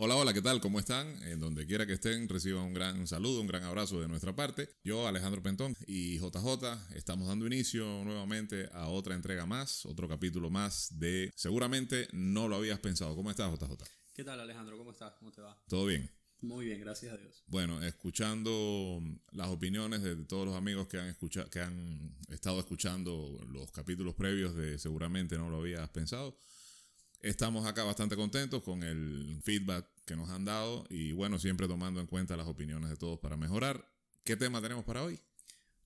Hola, hola, ¿qué tal? ¿Cómo están? En donde quiera que estén, reciban un gran saludo, un gran abrazo de nuestra parte. Yo, Alejandro Pentón y JJ, estamos dando inicio nuevamente a otra entrega más, otro capítulo más de Seguramente no lo habías pensado. ¿Cómo estás, JJ? ¿Qué tal, Alejandro? ¿Cómo estás? ¿Cómo te va? ¿Todo bien? Muy bien, gracias a Dios. Bueno, escuchando las opiniones de todos los amigos que han, escuchado, que han estado escuchando los capítulos previos de Seguramente no lo habías pensado. Estamos acá bastante contentos con el feedback que nos han dado y bueno, siempre tomando en cuenta las opiniones de todos para mejorar. ¿Qué tema tenemos para hoy?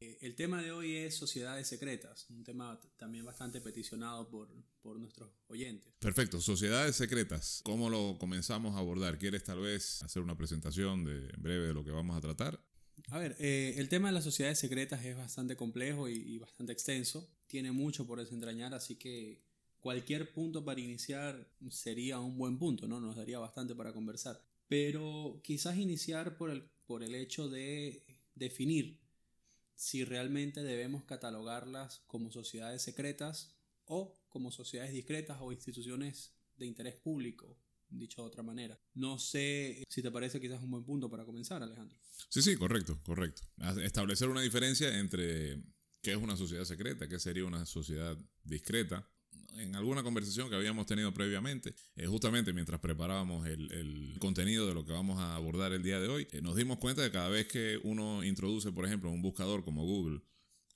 Eh, el tema de hoy es sociedades secretas, un tema también bastante peticionado por, por nuestros oyentes. Perfecto, sociedades secretas. ¿Cómo lo comenzamos a abordar? ¿Quieres tal vez hacer una presentación de breve de lo que vamos a tratar? A ver, eh, el tema de las sociedades secretas es bastante complejo y, y bastante extenso. Tiene mucho por desentrañar, así que cualquier punto para iniciar sería un buen punto, ¿no? Nos daría bastante para conversar. Pero quizás iniciar por el, por el hecho de definir si realmente debemos catalogarlas como sociedades secretas o como sociedades discretas o instituciones de interés público, dicho de otra manera. No sé si te parece quizás un buen punto para comenzar, Alejandro. Sí, sí, correcto, correcto. Establecer una diferencia entre qué es una sociedad secreta, qué sería una sociedad discreta en alguna conversación que habíamos tenido previamente, eh, justamente mientras preparábamos el, contenido de lo que vamos a abordar el día de hoy, eh, nos dimos cuenta de que cada vez que uno introduce, por ejemplo, un buscador como Google,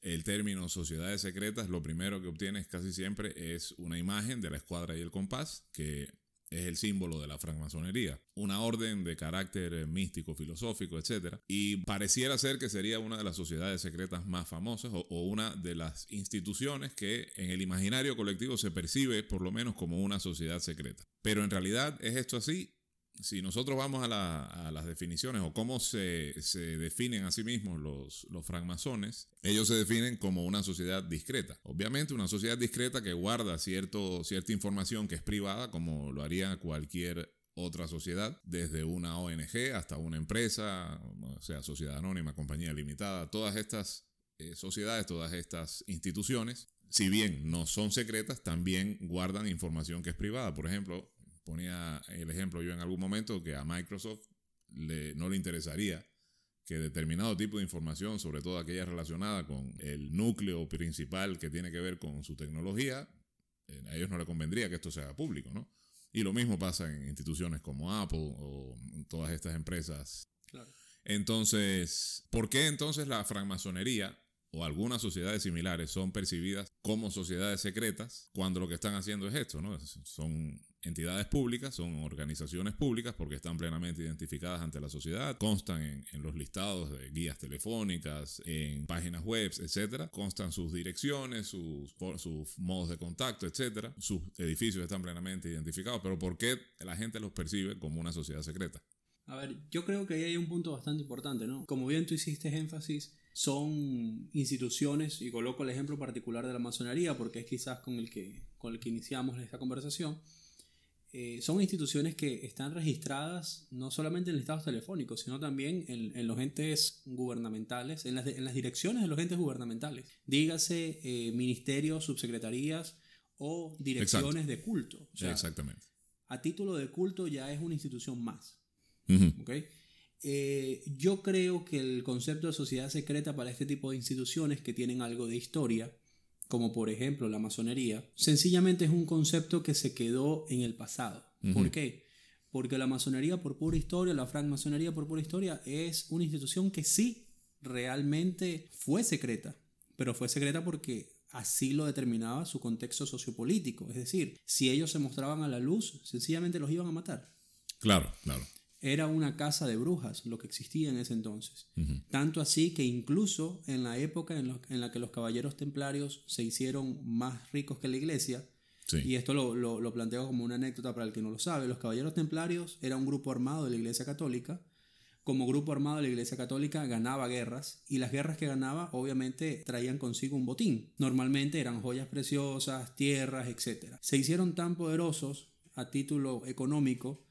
el término sociedades secretas, lo primero que obtienes casi siempre es una imagen de la escuadra y el compás, que es el símbolo de la francmasonería, una orden de carácter eh, místico, filosófico, etc. Y pareciera ser que sería una de las sociedades secretas más famosas o, o, una de las instituciones que en el imaginario colectivo se percibe por lo menos como una sociedad secreta. Pero en realidad es esto así si nosotros vamos a, las definiciones o cómo se, definen a sí mismos los, los francmasones, ellos se definen como una sociedad discreta. Obviamente una sociedad discreta que guarda cierto, cierta información que es privada, como lo haría cualquier otra sociedad, desde una ONG hasta una empresa, o sea, sociedad anónima, compañía limitada, todas estas eh, sociedades, todas estas instituciones, si bien no son secretas, también guardan información que es privada. Por ejemplo, ponía el ejemplo yo en algún momento que a Microsoft le, no le interesaría que determinado tipo de información, sobre todo aquella relacionada con el núcleo principal que tiene que ver con su tecnología, eh, a ellos no le convendría que esto sea público, ¿no? Y lo mismo pasa en instituciones como Apple o todas estas empresas. Claro. Entonces, ¿por qué entonces la francmasonería o algunas sociedades similares son percibidas como sociedades secretas cuando lo que están haciendo es esto, ¿no? Son entidades públicas, son organizaciones públicas porque están plenamente identificadas ante la sociedad, constan en, los listados de guías telefónicas, en páginas web, etcétera, constan sus direcciones, sus, sus modos de contacto, etcétera, sus edificios están plenamente identificados, pero ¿por qué la gente los percibe como una sociedad secreta? A ver, yo creo que ahí hay un punto bastante importante, ¿no? Como bien tú hiciste énfasis, son instituciones, y coloco el ejemplo particular de la masonería porque es quizás con el que, con el que iniciamos esta conversación, eh, son instituciones que están registradas no solamente en listados telefónicos, sino también en, los entes gubernamentales, en las, en las, direcciones de los entes gubernamentales. Dígase eh, ministerios, subsecretarías o direcciones de culto. Exactamente. A título de culto ya es una institución más. Eh, yo creo que el concepto de sociedad secreta para este tipo de instituciones que tienen algo de historia como por ejemplo la masonería, sencillamente es un concepto que se quedó en el pasado. ¿Por qué? Porque la masonería por pura historia, la francmasonería por pura historia, es una institución que sí realmente fue secreta, pero fue secreta porque así lo determinaba su contexto sociopolítico. Es decir, si ellos se mostraban a la luz, sencillamente los iban a matar. Claro, claro era una casa de brujas lo que existía en ese entonces. Tanto así que incluso en la época en, la que los caballeros templarios se hicieron más ricos que la iglesia, y esto lo, lo, planteo como una anécdota para el que no lo sabe, los caballeros templarios era un grupo armado de la iglesia católica. Como grupo armado de la iglesia católica ganaba guerras y las guerras que ganaba obviamente traían consigo un botín. Normalmente eran joyas preciosas, tierras, etc. Se hicieron tan poderosos a título económico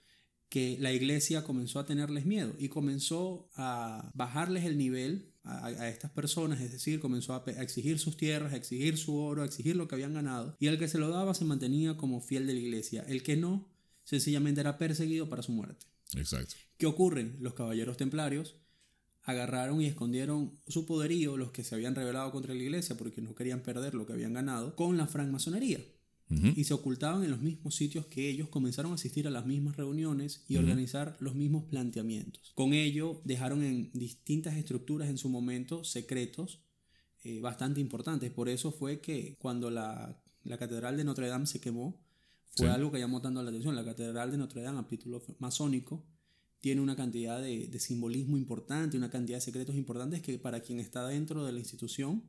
que la iglesia comenzó a tenerles miedo y comenzó a bajarles el nivel a, estas personas, es decir, comenzó a, exigir sus tierras, a exigir su oro, a exigir lo que habían ganado, y el que se lo daba se mantenía como fiel de la iglesia, el que no, sencillamente era perseguido para su muerte. Exacto. ¿Qué ocurre? Los caballeros templarios agarraron y escondieron su poderío, los que se habían rebelado contra la iglesia porque no querían perder lo que habían ganado, con la francmasonería. Y se ocultaban en los mismos sitios que ellos, comenzaron a asistir a las mismas reuniones y organizar los mismos planteamientos. Con ello dejaron en distintas estructuras en su momento secretos eh, bastante importantes. Por eso fue que cuando la, la Catedral de Notre Dame se quemó, fue algo que llamó tanto la atención. La Catedral de Notre Dame, a título masónico, tiene una cantidad de, de, simbolismo importante, una cantidad de secretos importantes que para quien está dentro de la institución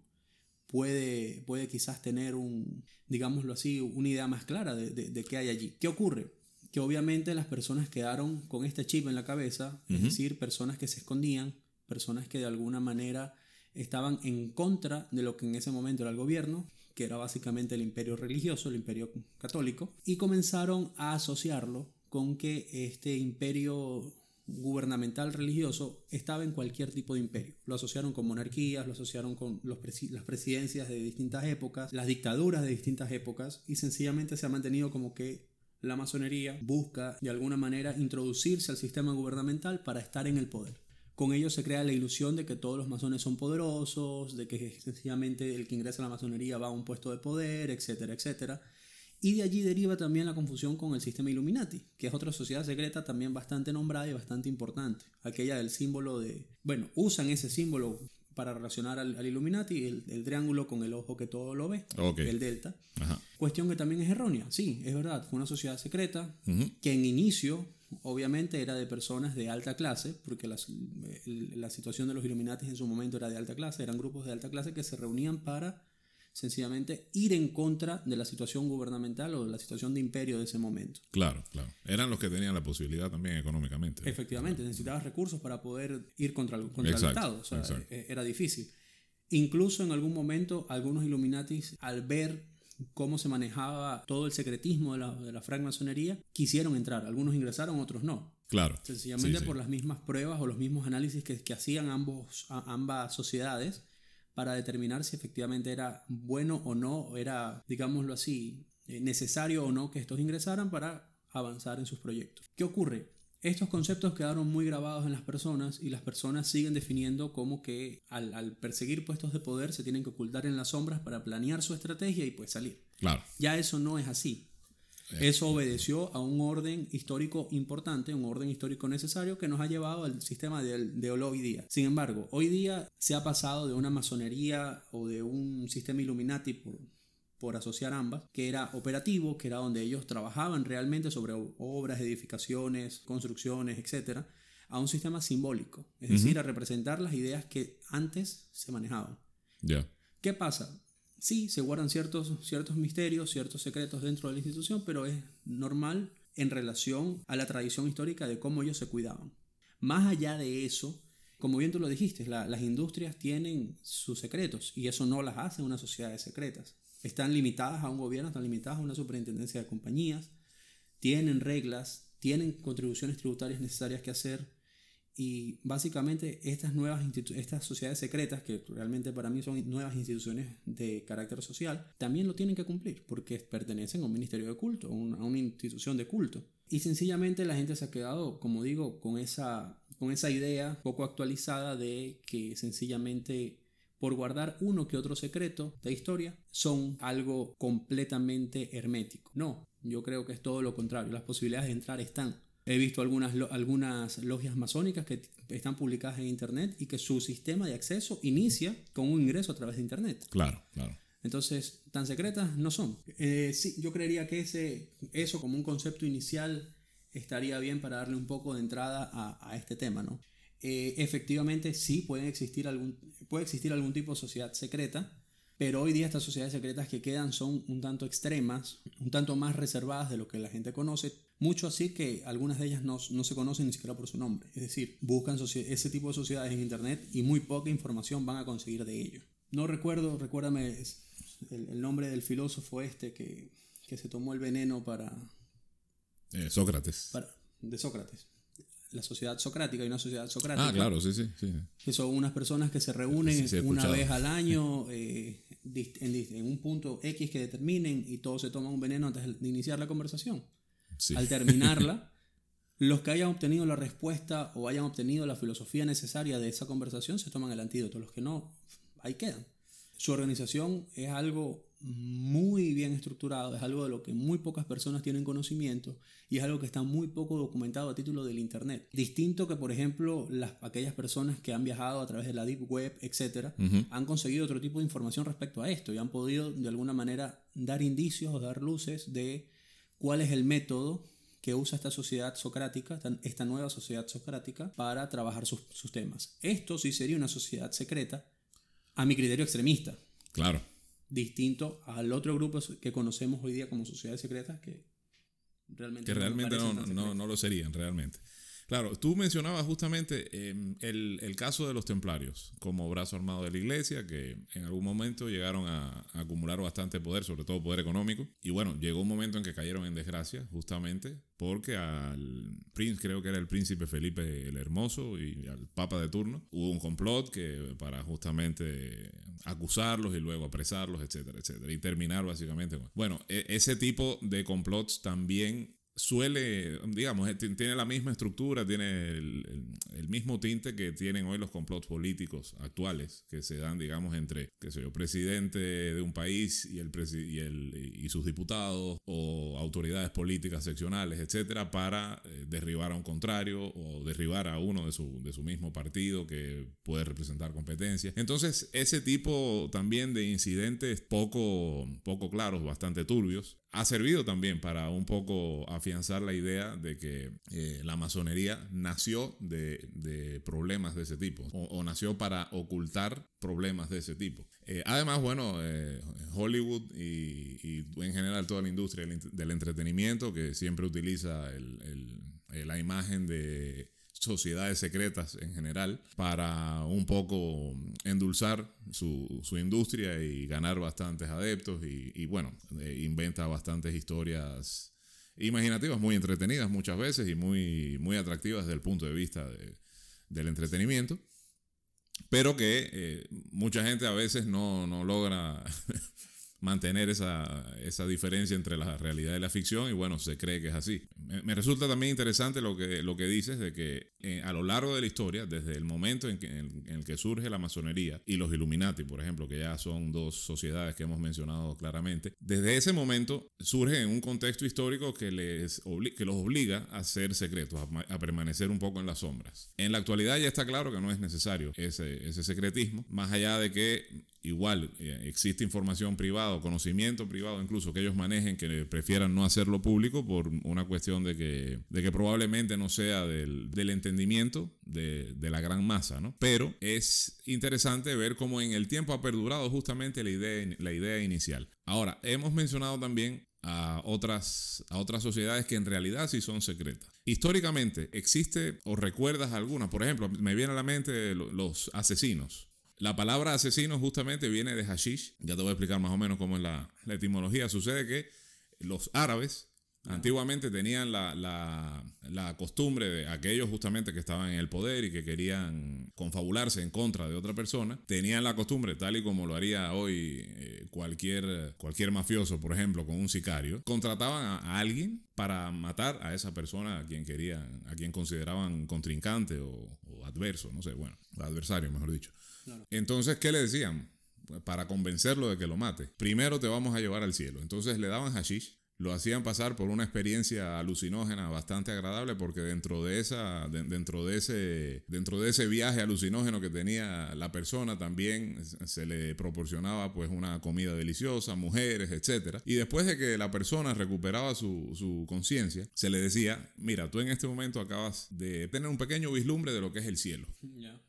puede, puede quizás tener un, digámoslo así, una idea más clara de, de, qué hay allí. ¿Qué ocurre? Que obviamente las personas quedaron con este chip en la cabeza, es decir, personas que se escondían, personas que de alguna manera estaban en contra de lo que en ese momento era el gobierno, que era básicamente el imperio religioso, el imperio católico, y comenzaron a asociarlo con que este imperio gubernamental religioso estaba en cualquier tipo de imperio. Lo asociaron con monarquías, lo asociaron con las presidencias de distintas épocas, las dictaduras de distintas épocas y sencillamente se ha mantenido como que la masonería busca de alguna manera introducirse al sistema gubernamental para estar en el poder. Con ello se crea la ilusión de que todos los masones son poderosos, de que sencillamente el que ingresa a la masonería va a un puesto de poder, etcétera, etcétera. Y de allí deriva también la confusión con el sistema Illuminati, que es otra sociedad secreta también bastante nombrada y bastante importante. Aquella del símbolo de... Bueno, usan ese símbolo para relacionar al, Illuminati, el, triángulo con el ojo que todo lo ve, el delta. Cuestión que también es errónea, sí, es verdad, fue una sociedad secreta que en inicio obviamente era de personas de alta clase, porque la, la situación de los Illuminati en su momento era de alta clase, eran grupos de alta clase que se reunían para sencillamente ir en contra de la situación gubernamental o de la situación de imperio de ese momento. Claro, claro. Eran los que tenían la posibilidad también económicamente. Efectivamente, necesitabas recursos para poder ir contra, contra el Estado. O sea, e, era difícil. Incluso en algún momento algunos Illuminatis, al ver cómo se manejaba todo el secretismo de la, de la francmasonería, quisieron entrar. Algunos ingresaron, otros no. Claro. Sencillamente por las mismas pruebas o los mismos análisis que, que hacían ambos, ambas sociedades para determinar si efectivamente era bueno o no, era, digámoslo así, eh, necesario o no que estos ingresaran para avanzar en sus proyectos. ¿Qué ocurre? Estos conceptos quedaron muy grabados en las personas y las personas siguen definiendo como que al, perseguir puestos de poder se tienen que ocultar en las sombras para planear su estrategia y pues salir. Claro. Ya eso no es así. Eso obedeció a un orden histórico importante, un orden histórico necesario que nos ha llevado al sistema de, de hoy día. Sin embargo, hoy día se ha pasado de una masonería o de un sistema Illuminati por, por asociar ambas, que era operativo, que era donde ellos trabajaban realmente sobre obras, edificaciones, construcciones, etc., a un sistema simbólico, es decir, a representar las ideas que antes se manejaban. Ya. ¿Qué pasa? Sí, se guardan ciertos, ciertos misterios, ciertos secretos dentro de la institución, pero es normal en relación a la tradición histórica de cómo ellos se cuidaban. Más allá de eso, como bien tú lo dijiste, las industrias tienen sus secretos y eso no las hace una sociedad de secretas. Están limitadas a un gobierno, están limitadas a una superintendencia de compañías, tienen reglas, tienen contribuciones tributarias necesarias que hacer, y básicamente estas nuevas estas sociedades secretas, que realmente para mí son nuevas instituciones de carácter social, también lo tienen que cumplir porque pertenecen a un ministerio de culto, a una institución de culto. Y sencillamente la gente se ha quedado, como digo, con esa, con esa idea poco actualizada de que sencillamente por guardar uno que otro secreto de historia son algo completamente hermético. No, yo creo que es todo lo contrario. Las posibilidades de entrar están. He visto algunas, algunas logias masónicas que están publicadas en Internet y que su sistema de acceso inicia con un ingreso a través de Internet. Claro, claro. Entonces, tan secretas no son. Eh, sí, yo creería que ese, eso como un concepto inicial estaría bien para darle un poco de entrada a, a este tema, ¿no? Eh, efectivamente, sí puede existir, algún, puede existir algún tipo de sociedad secreta, pero hoy día estas sociedades secretas que quedan son un tanto extremas, un tanto más reservadas de lo que la gente conoce, mucho así que algunas de ellas no, se conocen ni siquiera por su nombre. Es decir, buscan ese tipo de sociedades en Internet y muy poca información van a conseguir de ello. No recuerdo, recuérdame el, nombre del filósofo este que, se tomó el veneno para... Eh, Sócrates. de Sócrates. La sociedad socrática y una sociedad socrática. Ah, claro, sí, sí. sí. Que son unas personas que se reúnen una vez al año eh, en, un punto X que determinen y todos se toman un veneno antes de iniciar la conversación. Al terminarla, Los que hayan obtenido la respuesta o hayan obtenido la filosofía necesaria de esa conversación se toman el antídoto. Los que no, ahí quedan. Su organización es algo muy bien estructurado, es algo de lo que muy pocas personas tienen conocimiento y es algo que está muy poco documentado a título del Internet. Distinto que, por ejemplo, las, aquellas personas que han viajado a través de la Deep Web, etc., han conseguido otro tipo de información respecto a esto y han podido de alguna manera dar indicios o dar luces de cuál es el método que usa esta sociedad socrática, esta nueva sociedad socrática, para trabajar sus, sus temas. Esto sí sería una sociedad secreta, a mi criterio extremista. Claro distinto al otro grupo que conocemos hoy día como sociedades secretas que realmente, que realmente no, no, no, lo serían, realmente. Claro, tú mencionabas justamente em, el, el, caso de los templarios como brazo armado de la iglesia, que en algún momento llegaron a, acumular bastante poder, sobre todo poder económico. Y bueno, llegó un momento en que cayeron en desgracia, justamente porque al príncipe, creo que era el príncipe Felipe el Hermoso y al papa de turno, hubo un complot que para justamente acusarlos y luego apresarlos, etcétera, etcétera. Y terminar básicamente. Bueno, e, ese tipo de complots también suele, digamos, tiene la misma estructura, tiene el, mismo tinte que tienen hoy los complots políticos actuales, que se dan, digamos, entre, qué sé yo, presidente de un país y, el, y, el, y sus diputados o autoridades políticas seccionales, etcétera, para eh, derribar a un contrario o derribar a uno de su, de su mismo partido que puede representar competencia. Entonces, ese tipo también de incidentes poco, poco claros, bastante turbios, ha servido también para un poco afianzar la idea de que eh, la masonería nació de, problemas de ese tipo o, nació para ocultar problemas de ese tipo. Eh, además, bueno, eh, Hollywood y, en general toda la industria del, entretenimiento que siempre utiliza la imagen de sociedades secretas en general para un poco endulzar su, industria y ganar bastantes adeptos y, bueno, eh, inventa bastantes historias imaginativas, muy entretenidas muchas veces y muy, muy atractivas desde el punto de vista del entretenimiento, pero que eh, mucha gente a veces no, no logra mantener esa, esa, diferencia entre la realidad y la ficción y bueno, se cree que es así. Me, resulta también interesante lo que, lo que dices de que eh, a lo largo de la historia, desde el momento en, que, en, el que surge la masonería y los Illuminati, por ejemplo, que ya son dos sociedades que hemos mencionado claramente, desde ese momento surge en un contexto histórico que, les que los obliga a ser secretos, a, a, permanecer un poco en las sombras. En la actualidad ya está claro que no es necesario ese, ese secretismo, más allá de que igual eh, existe información privada o conocimiento privado incluso que ellos manejen que prefieran no hacerlo público por una cuestión de que, de que probablemente no sea del, del entendimiento de, de, la gran masa, ¿no? Pero es interesante ver cómo en el tiempo ha perdurado justamente la idea, la idea inicial. Ahora, hemos mencionado también a otras, a otras sociedades que en realidad sí son secretas. Históricamente, ¿existe o recuerdas alguna? Por ejemplo, me viene a la mente los asesinos. La palabra asesino justamente viene de hashish. Ya te voy a explicar más o menos cómo es la, etimología. Sucede que los árabes antiguamente tenían la, costumbre de aquellos justamente que estaban en el poder y que querían confabularse en contra de otra persona, tenían la costumbre, tal y como lo haría hoy eh, cualquier, cualquier mafioso, por ejemplo, con un sicario, contrataban a, alguien para matar a esa persona a quien querían, a quien consideraban contrincante o, o adverso, no sé, bueno, adversario, mejor dicho. Entonces, ¿qué le decían? Para convencerlo de que lo mate. Primero te vamos a llevar al cielo. Entonces le daban hashish lo hacían pasar por una experiencia alucinógena bastante agradable porque dentro de esa dentro de ese dentro de ese viaje alucinógeno que tenía la persona también se le proporcionaba pues una comida deliciosa mujeres etcétera. Y después de que la persona recuperaba su, su conciencia se le decía mira tú en este momento acabas de tener un pequeño vislumbre de lo que es el cielo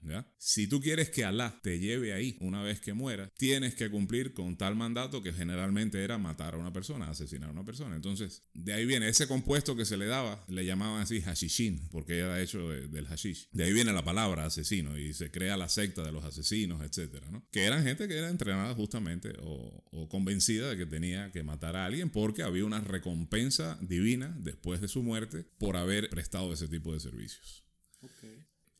¿ya? si tú quieres que Alá te lleve ahí una vez que muera tienes que cumplir con tal mandato que generalmente era matar a una persona asesinar a una persona entonces, de ahí viene ese compuesto que se le daba, le llamaban así hashishin, porque era hecho del hashish. De ahí viene la palabra asesino y se crea la secta de los asesinos, etcétera, ¿no? Que eran gente que era entrenada justamente o, convencida de que tenía que matar a alguien porque había una recompensa divina después de su muerte por haber prestado ese tipo de servicios.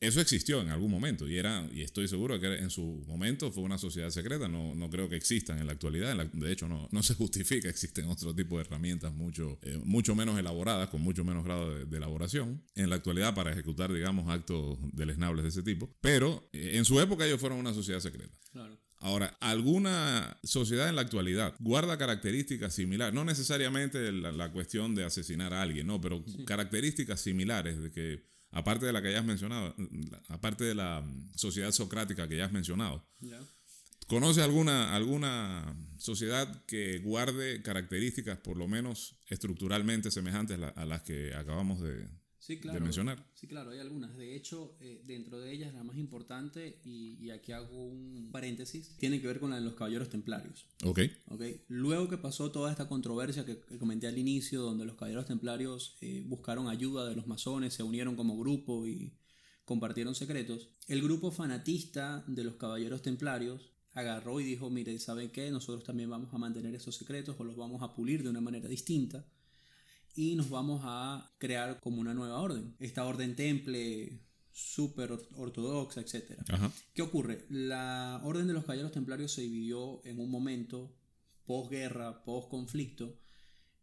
Eso existió en algún momento y era y estoy seguro que en su momento fue una sociedad secreta. No, no creo que existan en la actualidad. De hecho no, no se justifica existen otro tipo de herramientas mucho eh, mucho menos elaboradas con mucho menos grado de, elaboración en la actualidad para ejecutar digamos actos deleznables de ese tipo. Pero eh, en su época ellos fueron una sociedad secreta. Claro. Ahora, ¿alguna sociedad en la actualidad guarda características similares? No necesariamente la, cuestión de asesinar a alguien, no, pero características similares de que aparte de la que ya has mencionado, aparte de la sociedad socrática que ya has mencionado, ¿conoce alguna, alguna sociedad que guarde características por lo menos estructuralmente semejantes a las que acabamos de, sí, claro, mencionar? Sí, claro, hay algunas. De hecho, eh, dentro de ellas la más importante, y, aquí hago un paréntesis, tiene que ver con la de los caballeros templarios. Ok. okay. Luego que pasó toda esta controversia que, comenté al inicio, donde los caballeros templarios eh, buscaron ayuda de los masones, se unieron como grupo y compartieron secretos, el grupo fanatista de los caballeros templarios agarró y dijo, mire, ¿saben qué? Nosotros también vamos a mantener esos secretos o los vamos a pulir de una manera distinta y nos vamos a crear como una nueva orden. Esta orden temple súper ortodoxa, etc. ¿Qué ocurre? La orden de los caballeros templarios se dividió en un momento posguerra, post-conflicto,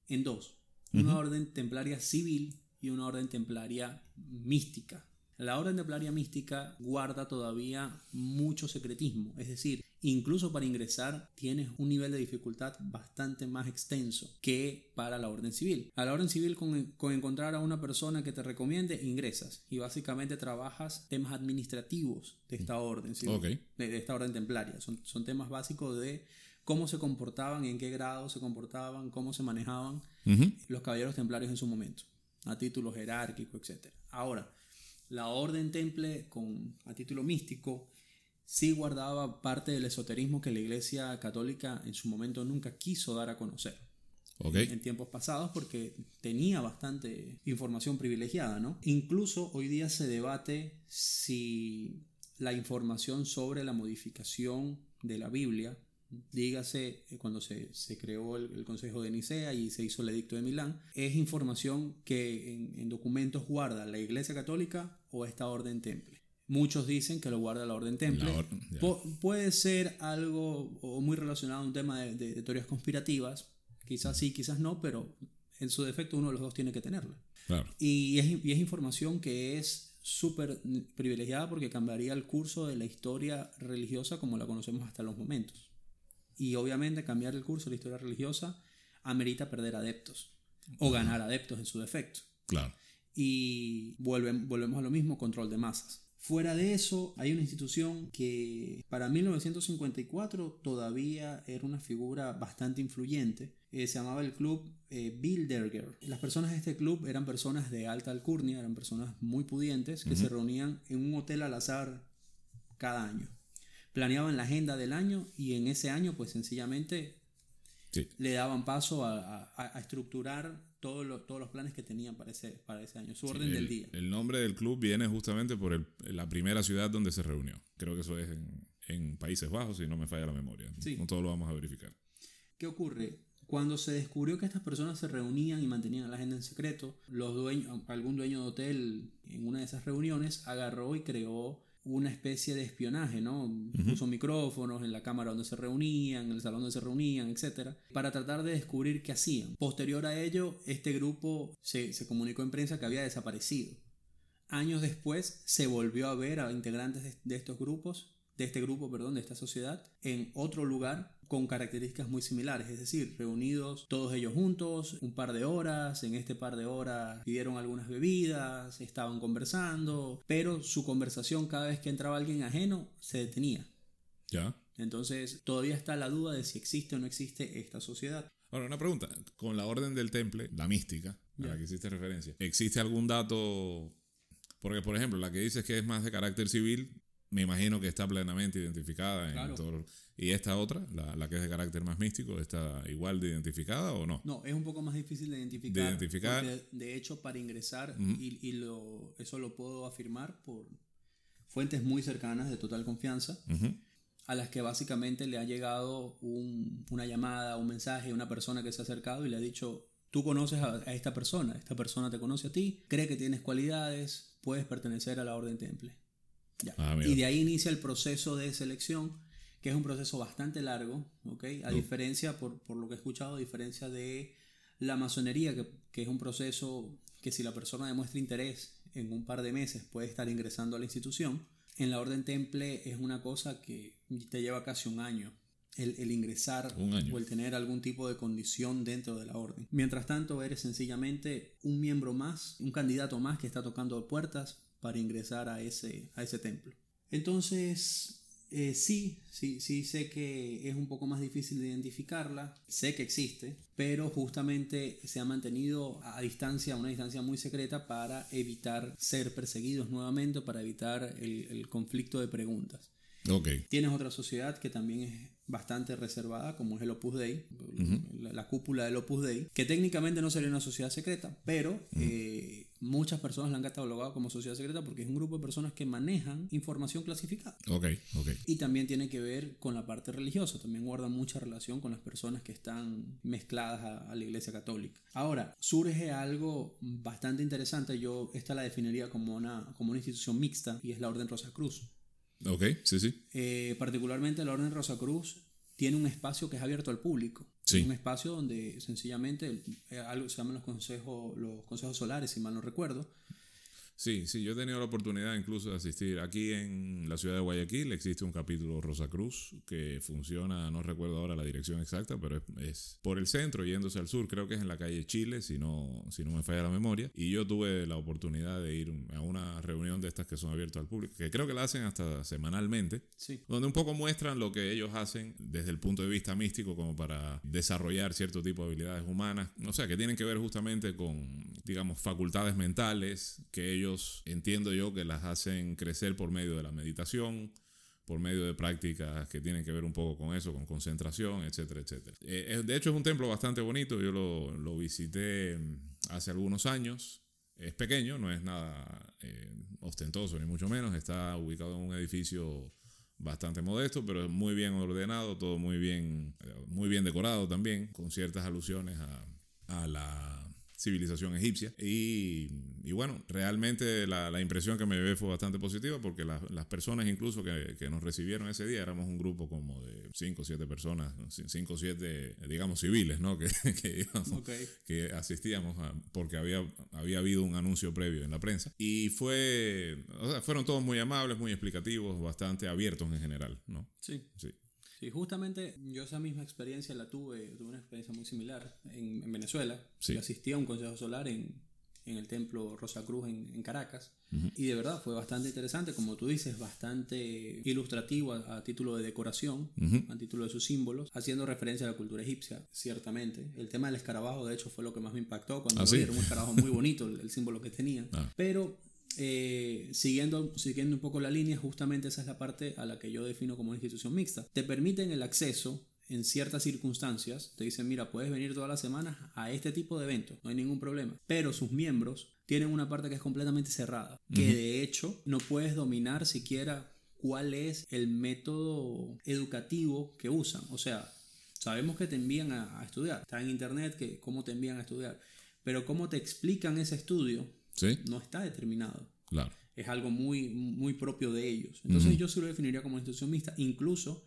en dos. Una orden templaria civil y una orden templaria mística. La orden templaria mística guarda todavía mucho secretismo, es decir, incluso para ingresar tienes un nivel de dificultad bastante más extenso que para la orden civil. A la orden civil con, encontrar a una persona que te recomiende ingresas y básicamente trabajas temas administrativos de esta orden civil, de, esta orden templaria. Son, son temas básicos de cómo se comportaban, en qué grado se comportaban, cómo se manejaban los caballeros templarios en su momento, a título jerárquico, etc. Ahora, la orden temple con, a título místico sí guardaba parte del esoterismo que la Iglesia Católica en su momento nunca quiso dar a conocer. En, tiempos pasados porque tenía bastante información privilegiada, ¿no? Incluso hoy día se debate si la información sobre la modificación de la Biblia, dígase eh, cuando se, creó el, Consejo de Nicea y se hizo el Edicto de Milán, es información que en, en documentos guarda la Iglesia Católica o esta orden temple. Muchos dicen que lo guarda la Orden Temple. puede ser algo muy relacionado a un tema de, teorías conspirativas. Quizás sí, quizás no, pero en su defecto uno de los dos tiene que tenerla. Y, es, y, es, información que es súper privilegiada porque cambiaría el curso de la historia religiosa como la conocemos hasta los momentos. Y obviamente cambiar el curso de la historia religiosa amerita perder adeptos o ganar adeptos en su defecto. Claro. Y volvemos a lo mismo, control de masas. Fuera de eso, hay una institución que para 1954 todavía era una figura bastante influyente. Eh, se llamaba el Club eh, Bilderger. Las personas de este club eran personas de alta alcurnia, eran personas muy pudientes que se reunían en un hotel al azar cada año. Planeaban la agenda del año y en ese año pues sencillamente le daban paso a, estructurar todos los, todos los planes que tenían para ese, para ese año, su orden del día. El nombre del club viene justamente por la primera ciudad donde se reunió. Creo que eso es en, Países Bajos, si no me falla la memoria. No todo lo vamos a verificar. ¿Qué ocurre? Cuando se descubrió que estas personas se reunían y mantenían la agenda en secreto, los dueños, algún dueño de hotel en una de esas reuniones agarró y creó una especie de espionaje, ¿no? Puso micrófonos en la cámara donde se reunían, en el salón donde se reunían, etc. Para tratar de descubrir qué hacían. Posterior a ello, este grupo se, comunicó en prensa que había desaparecido. Años después se volvió a ver a integrantes de estos grupos de este grupo, perdón, de esta sociedad, en otro lugar con características muy similares, es decir, reunidos todos ellos juntos, un par de horas, en este par de horas pidieron algunas bebidas, estaban conversando, pero su conversación cada vez que entraba alguien ajeno se detenía. Ya. Entonces, todavía está la duda de si existe o no existe esta sociedad. Ahora, una pregunta. Con la orden del temple, la mística, a la que hiciste referencia, ¿existe algún dato? Porque, por ejemplo, la que dices que es más de carácter civil, me imagino que está plenamente identificada en todo. ¿Y esta otra, la, que es de carácter más místico, está igual de identificada o no? No, es un poco más difícil de identificar. De identificar. de hecho, para ingresar, y, lo, eso lo puedo afirmar por fuentes muy cercanas de total confianza, a las que básicamente le ha llegado una llamada, un mensaje, una persona que se ha acercado y le ha dicho, tú conoces a, esta persona, esta persona te conoce a ti, cree que tienes cualidades, puedes pertenecer a la Orden Temple Ah, y de ahí inicia el proceso de selección, que es un proceso bastante largo, ¿okay? A diferencia, por, por, lo que he escuchado, a diferencia de la masonería, que, que es un proceso que si la persona demuestra interés en un par de meses puede estar ingresando a la institución. En la orden temple es una cosa que te lleva casi un año el, ingresar o el tener algún tipo de condición dentro de la orden. Mientras tanto, eres sencillamente un miembro más, un candidato más que está tocando puertas para ingresar a ese, a ese templo. Entonces, eh, sí, sí, sí sé que es un poco más difícil de identificarla, sé que existe, pero justamente se ha mantenido a distancia, una distancia muy secreta para evitar ser perseguidos nuevamente, para evitar el, conflicto de preguntas. Okay. Tienes otra sociedad que también es bastante reservada, como es el Opus Dei, la, cúpula del Opus Dei, que técnicamente no sería una sociedad secreta, pero eh, muchas personas la han catalogado como sociedad secreta porque es un grupo de personas que manejan información clasificada. Ok, ok. Y también tiene que ver con la parte religiosa, también guarda mucha relación con las personas que están mezcladas a, la iglesia católica. Ahora, surge algo bastante interesante, yo esta la definiría como una, como una institución mixta y es la Orden Rosa Cruz. Ok, sí, sí. Eh, particularmente la Orden Rosa Cruz tiene un espacio que es abierto al público. Sí. Un espacio donde sencillamente eh, algo se llaman los consejos, los consejos solares, si mal no recuerdo, Sí, sí, yo he tenido la oportunidad incluso de asistir. Aquí en la ciudad de Guayaquil existe un capítulo Rosa Cruz que funciona, no recuerdo ahora la dirección exacta, pero es, por el centro, yéndose al sur, creo que es en la calle Chile, si no, si no me falla la memoria. Y yo tuve la oportunidad de ir a una reunión de estas que son abiertas al público, que creo que la hacen hasta semanalmente, donde un poco muestran lo que ellos hacen desde el punto de vista místico como para desarrollar cierto tipo de habilidades humanas, o sea, que tienen que ver justamente con, digamos, facultades mentales que ellos entiendo yo que las hacen crecer por medio de la meditación, por medio de prácticas que tienen que ver un poco con eso, con concentración, etcétera, etcétera. Eh, de hecho es un templo bastante bonito, yo lo, lo, visité hace algunos años. Es pequeño, no es nada eh, ostentoso ni mucho menos, está ubicado en un edificio bastante modesto, pero muy bien ordenado, todo muy bien, muy bien decorado también, con ciertas alusiones a, a la civilización egipcia. Y, y bueno, realmente la, la, impresión que me llevé fue bastante positiva porque las personas incluso que, que, nos recibieron ese día éramos un grupo como de 5 o 7 personas, 5 o 7, digamos, civiles, ¿no? Que, que, que asistíamos porque había, había habido un anuncio previo en la prensa. Y fue, o sea, fueron todos muy amables, muy explicativos, bastante abiertos en general, ¿no? Sí. Sí. Sí, justamente yo esa misma experiencia la tuve, tuve una experiencia muy similar en, Venezuela. Yo asistí a un consejo solar en, en el templo Rosa Cruz en, Caracas. Y de verdad fue bastante interesante, como tú dices, bastante ilustrativo a, título de decoración, a título de sus símbolos, haciendo referencia a la cultura egipcia, ciertamente. El tema del escarabajo, de hecho, fue lo que más me impactó cuando ¿Ah, vi, era un escarabajo muy bonito el, símbolo que tenía. Ah. Pero eh, siguiendo, siguiendo un poco la línea, justamente esa es la parte a la que yo defino como una institución mixta. Te permiten el acceso en ciertas circunstancias, te dicen, mira, puedes venir todas las semanas a este tipo de eventos, no hay ningún problema. Pero sus miembros tienen una parte que es completamente cerrada, que de hecho no puedes dominar siquiera cuál es el método educativo que usan. O sea, sabemos que te envían a, estudiar, está en internet que cómo te envían a estudiar, pero cómo te explican ese estudio no está determinado. Claro. Es algo muy, muy propio de ellos. Entonces yo sí lo definiría como institución mixta, incluso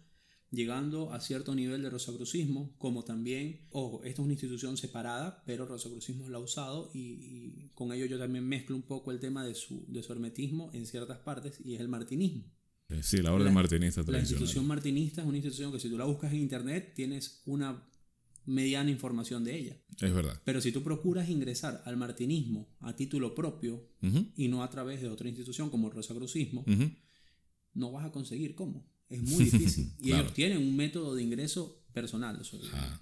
llegando a cierto nivel de rosacrucismo, como también, ojo, esta es una institución separada, pero rosacrucismo la ha usado y, con ello yo también mezclo un poco el tema de su, de su hermetismo en ciertas partes y es el martinismo. Eh, sí, la orden martinista La institución martinista es una institución que si tú la buscas en internet tienes una mediana información de ella. Es verdad. Pero si tú procuras ingresar al martinismo a título propio y no a través de otra institución como el rosacrucismo, no vas a conseguir cómo. Es muy difícil. y ellos tienen un método de ingreso personal. Ah.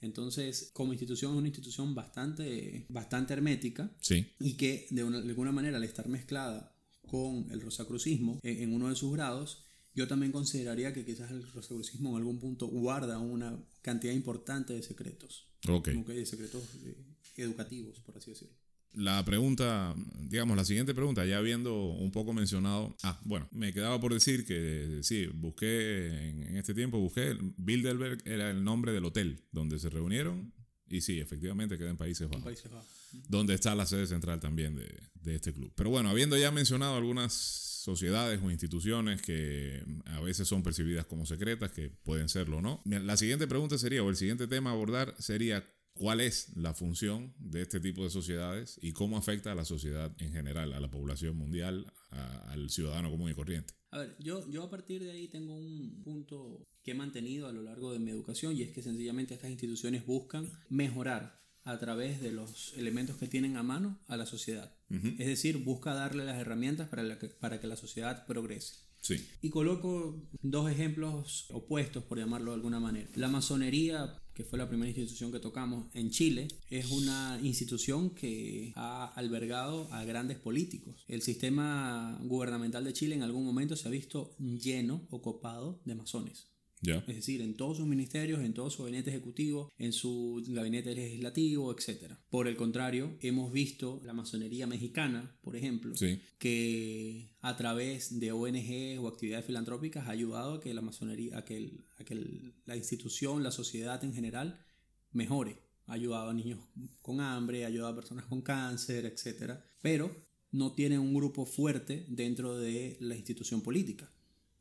Entonces, como institución es una institución bastante, bastante hermética sí. y que de, alguna manera al estar mezclada con el rosacrucismo en, en uno de sus grados, yo también consideraría que quizás el rosacrucismo en algún punto guarda una cantidad importante de secretos. Ok. Como que de secretos eh, educativos, por así decirlo. La pregunta, digamos, la siguiente pregunta, ya habiendo un poco mencionado, ah, bueno, me quedaba por decir que sí, busqué en, este tiempo, busqué, Bilderberg era el nombre del hotel donde se reunieron y sí, efectivamente queda en Países Bajos. Países Bajos. Donde está la sede central también de, de este club. Pero bueno, habiendo ya mencionado algunas sociedades o instituciones que a veces son percibidas como secretas, que pueden serlo o no. La siguiente pregunta sería, o el siguiente tema a abordar sería, ¿cuál es la función de este tipo de sociedades y cómo afecta a la sociedad en general, a la población mundial, al ciudadano común y corriente? A ver, yo, yo a partir de ahí tengo un punto que he mantenido a lo largo de mi educación y es que sencillamente estas instituciones buscan mejorar a través de los elementos que tienen a mano a la sociedad. Es decir, busca darle las herramientas para, que, para que la sociedad progrese. Sí. Y coloco dos ejemplos opuestos, por llamarlo de alguna manera. La masonería, que fue la primera institución que tocamos en Chile, es una institución que ha albergado a grandes políticos. El sistema gubernamental de Chile en algún momento se ha visto lleno o copado de masones. Es decir, en todos sus ministerios, en todo su gabinete ejecutivo, en su gabinete legislativo, etc. Por el contrario, hemos visto la masonería mexicana, por ejemplo, que a través de ONG o actividades filantrópicas ha ayudado a que la masonería, a que, a que la institución, la sociedad en general mejore. Ha ayudado a niños con hambre, ha ayudado a personas con cáncer, etc. Pero no tiene un grupo fuerte dentro de la institución política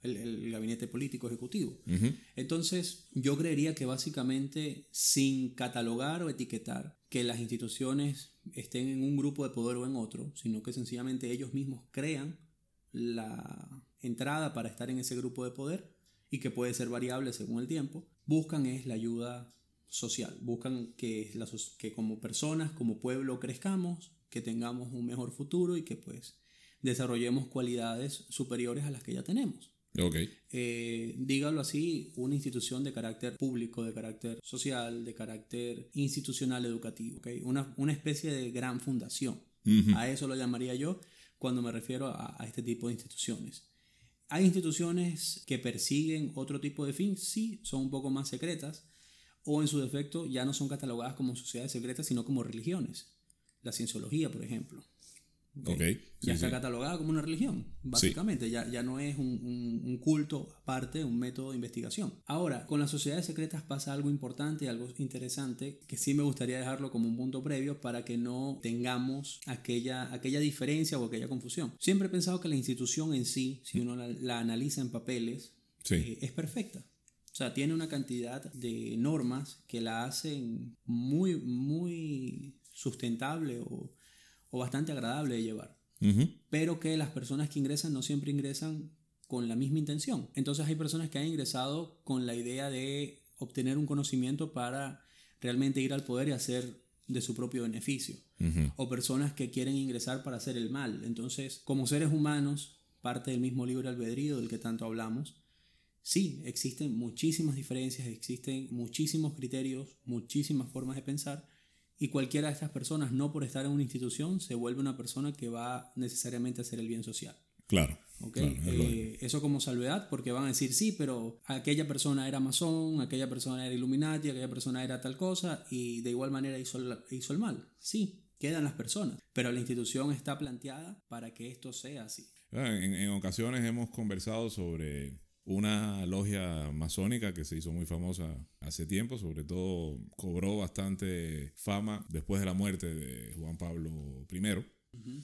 el, gabinete político ejecutivo. Entonces, yo creería que básicamente, sin catalogar o etiquetar que las instituciones estén en un grupo de poder o en otro, sino que sencillamente ellos mismos crean la entrada para estar en ese grupo de poder y que puede ser variable según el tiempo, buscan es la ayuda social, buscan que, que como personas, como pueblo crezcamos, que tengamos un mejor futuro y que pues desarrollemos cualidades superiores a las que ya tenemos. Okay. Eh, dígalo así, una institución de carácter público, de carácter social, de carácter institucional educativo, ¿okay? una, una especie de gran fundación. A eso lo llamaría yo cuando me refiero a, a, este tipo de instituciones. Hay instituciones que persiguen otro tipo de fin, sí, son un poco más secretas, o en su defecto ya no son catalogadas como sociedades secretas, sino como religiones. La cienciología, por ejemplo. Okay. ya está catalogada como una religión, básicamente. Ya, ya no es un, un, culto aparte, un método de investigación. Ahora, con las sociedades secretas pasa algo importante, algo interesante, que sí me gustaría dejarlo como un punto previo para que no tengamos aquella, aquella diferencia o aquella confusión. Siempre he pensado que la institución en sí, si uno la, analiza en papeles, eh, es perfecta. O sea, tiene una cantidad de normas que la hacen muy, muy sustentable o o bastante agradable de llevar. Pero que las personas que ingresan no siempre ingresan con la misma intención. Entonces hay personas que han ingresado con la idea de obtener un conocimiento para realmente ir al poder y hacer de su propio beneficio. O personas que quieren ingresar para hacer el mal. Entonces, como seres humanos, parte del mismo libre albedrío del que tanto hablamos, sí, existen muchísimas diferencias, existen muchísimos criterios, muchísimas formas de pensar, y cualquiera de estas personas, no por estar en una institución, se vuelve una persona que va necesariamente a hacer el bien social. Claro. Eh, eso como salvedad, porque van a decir, sí, pero aquella persona era masón, aquella persona era Illuminati, aquella persona era tal cosa, y de igual manera hizo el, hizo el mal. Sí, quedan las personas, pero la institución está planteada para que esto sea así. Ah, en, en ocasiones hemos conversado sobre una logia masónica que se hizo muy famosa hace tiempo, sobre todo cobró bastante fama después de la muerte de Juan Pablo I.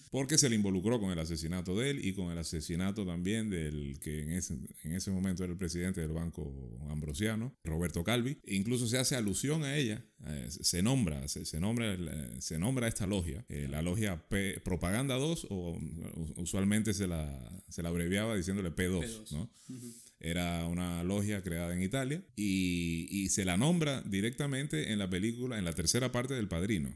Porque se le involucró con el asesinato de él y con el asesinato también del que en ese, en ese momento era el presidente del Banco Ambrosiano, Roberto Calvi. E incluso se hace alusión a ella, eh, se nombra, se, nombra, se nombra esta logia, eh, la logia Propaganda 2, o usualmente se la, se la abreviaba diciéndole P2, ¿no? Era una logia creada en Italia y, y, se la nombra directamente en la película, en la tercera parte del Padrino.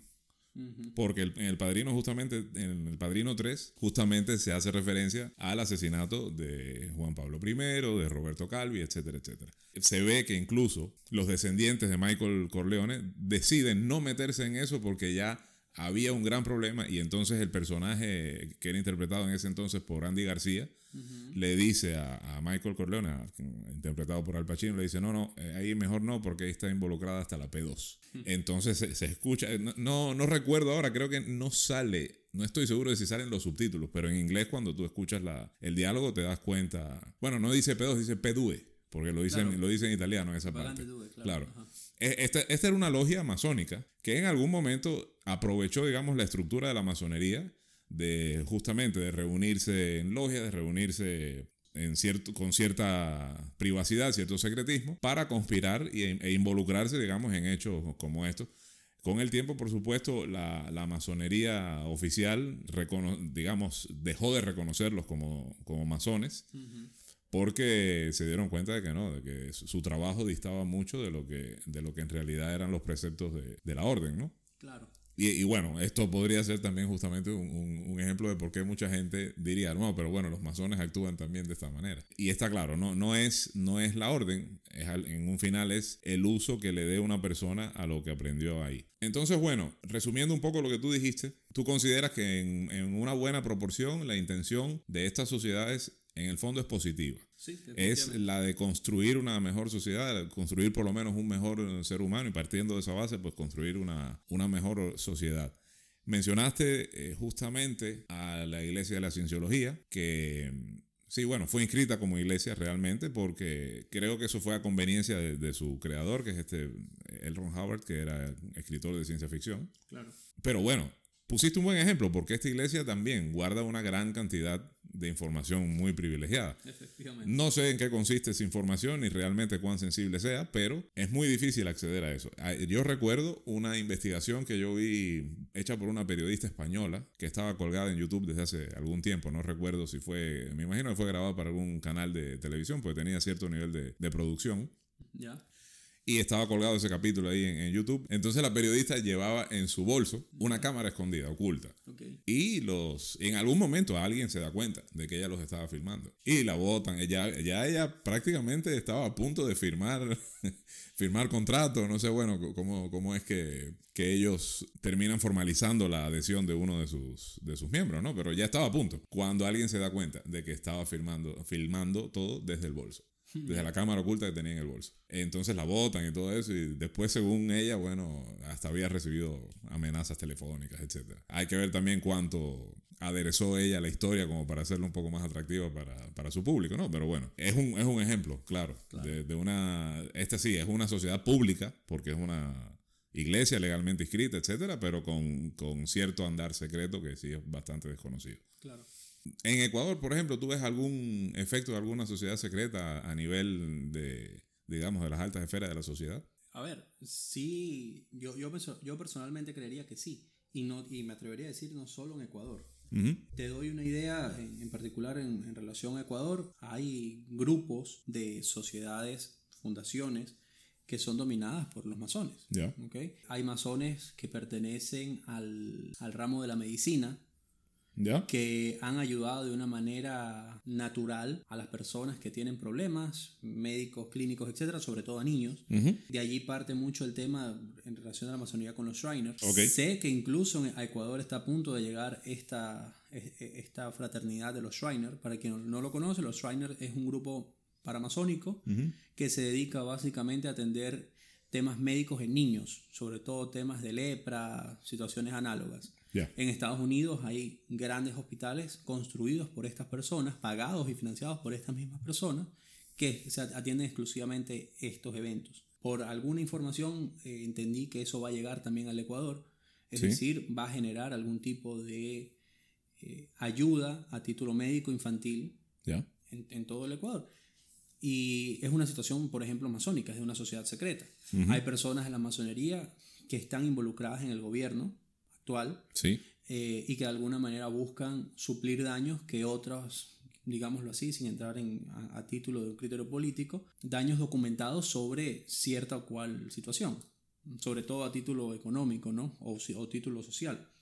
Porque en el Padrino, justamente, en el Padrino 3, justamente se hace referencia al asesinato de Juan Pablo I, de Roberto Calvi, etcétera, etcétera. Se ve que incluso los descendientes de Michael Corleone deciden no meterse en eso porque ya había un gran problema y entonces el personaje que era interpretado en ese entonces por Andy García le dice a, Michael Corleone, interpretado por Al Pacino, le dice, no, no, eh, ahí mejor no porque ahí está involucrada hasta la P2. Entonces se, escucha, no, no, recuerdo ahora, creo que no sale, no estoy seguro de si salen los subtítulos, pero en inglés cuando tú escuchas la, el diálogo te das cuenta, bueno, no dice P2, dice P2, porque lo dicen, lo dice en italiano en esa parte. claro. E, esta, esta, era una logia masónica que en algún momento aprovechó, digamos, la estructura de la masonería de justamente de reunirse en logias, de reunirse en cierto, con cierta privacidad, cierto secretismo, para conspirar e, involucrarse, digamos, en hechos como estos. Con el tiempo, por supuesto, la, masonería oficial, digamos, dejó de reconocerlos como, como masones, porque se dieron cuenta de que no, de que su, trabajo distaba mucho de lo que, de lo que en realidad eran los preceptos de, de la orden, ¿no? Claro. Y, bueno, esto podría ser también justamente un, ejemplo de por qué mucha gente diría, no, pero bueno, los masones actúan también de esta manera. Y está claro, no, no, es, no es la orden, es, en un final es el uso que le dé una persona a lo que aprendió ahí. Entonces, bueno, resumiendo un poco lo que tú dijiste, tú consideras que en, en una buena proporción la intención de estas sociedades en el fondo es positiva. es la de construir una mejor sociedad, construir por lo menos un mejor ser humano y partiendo de esa base, pues construir una, una mejor sociedad. Mencionaste eh, justamente a la Iglesia de la Cienciología, que sí, bueno, fue inscrita como iglesia realmente porque creo que eso fue a conveniencia de, de su creador, que es este L. Ron Howard, que era escritor de ciencia ficción. Claro. Pero bueno, pusiste un buen ejemplo porque esta iglesia también guarda una gran cantidad de información muy privilegiada. No sé en qué consiste esa información ni realmente cuán sensible sea, pero es muy difícil acceder a eso. Ah, yo recuerdo una investigación que yo vi hecha por una periodista española que estaba colgada en YouTube desde hace algún tiempo. No recuerdo si fue, me imagino que fue grabada para algún canal de televisión, porque tenía cierto nivel de, de producción. Ya y estaba colgado ese capítulo ahí en, YouTube. Entonces la periodista llevaba en su bolso una cámara escondida, oculta. Y los en algún momento alguien se da cuenta de que ella los estaba filmando. Y la botan. Ella, ya ella prácticamente estaba a punto de firmar, firmar contrato. No sé, bueno, cómo, cómo es que, que ellos terminan formalizando la adhesión de uno de sus, de sus miembros, ¿no? Pero ya estaba a punto. Cuando alguien se da cuenta de que estaba firmando, filmando todo desde el bolso desde la cámara oculta que tenía en el bolso. Entonces la botan y todo eso y después según ella, bueno, hasta había recibido amenazas telefónicas, etc. Hay que ver también cuánto aderezó ella la historia como para hacerlo un poco más atractiva para, su público, ¿no? Pero bueno, es un, es un ejemplo, claro, De, una... Esta sí, es una sociedad pública porque es una iglesia legalmente inscrita, etcétera, pero con, con cierto andar secreto que sí es bastante desconocido. Claro. En Ecuador, por ejemplo, ¿tú ves algún efecto de alguna sociedad secreta a nivel de, digamos, de las altas esferas de la sociedad? A ver, sí, yo, yo, yo personalmente creería que sí. Y, no, y me atrevería a decir no solo en Ecuador. Te doy una idea en, particular en, relación a Ecuador. Hay grupos de sociedades, fundaciones, que son dominadas por los masones. ¿okay? Hay masones que pertenecen al, al ramo de la medicina, que han ayudado de una manera natural a las personas que tienen problemas, médicos, clínicos, etcétera, sobre todo a niños. De allí parte mucho el tema en relación a la masonería con los Shriners. Sé que incluso a Ecuador está a punto de llegar esta, e, e, esta fraternidad de los Shriners. Para quien no lo conoce, los Shriners es un grupo paramasónico que se dedica básicamente a atender temas médicos en niños, sobre todo temas de lepra, situaciones análogas. En Estados Unidos hay grandes hospitales construidos por estas personas, pagados y financiados por estas mismas personas, que se atienden exclusivamente estos eventos. Por alguna información eh, entendí que eso va a llegar también al Ecuador, es decir, va a generar algún tipo de eh, ayuda a título médico infantil en, todo el Ecuador. Y es una situación, por ejemplo, masónica, es de una sociedad secreta. Hay personas en la masonería que están involucradas en el gobierno, actual sí. Eh, y que de alguna manera buscan suplir daños que otros, digámoslo así, sin entrar en, a, título de un criterio político, daños documentados sobre cierta o cual situación, sobre todo a título económico ¿no? o, o título social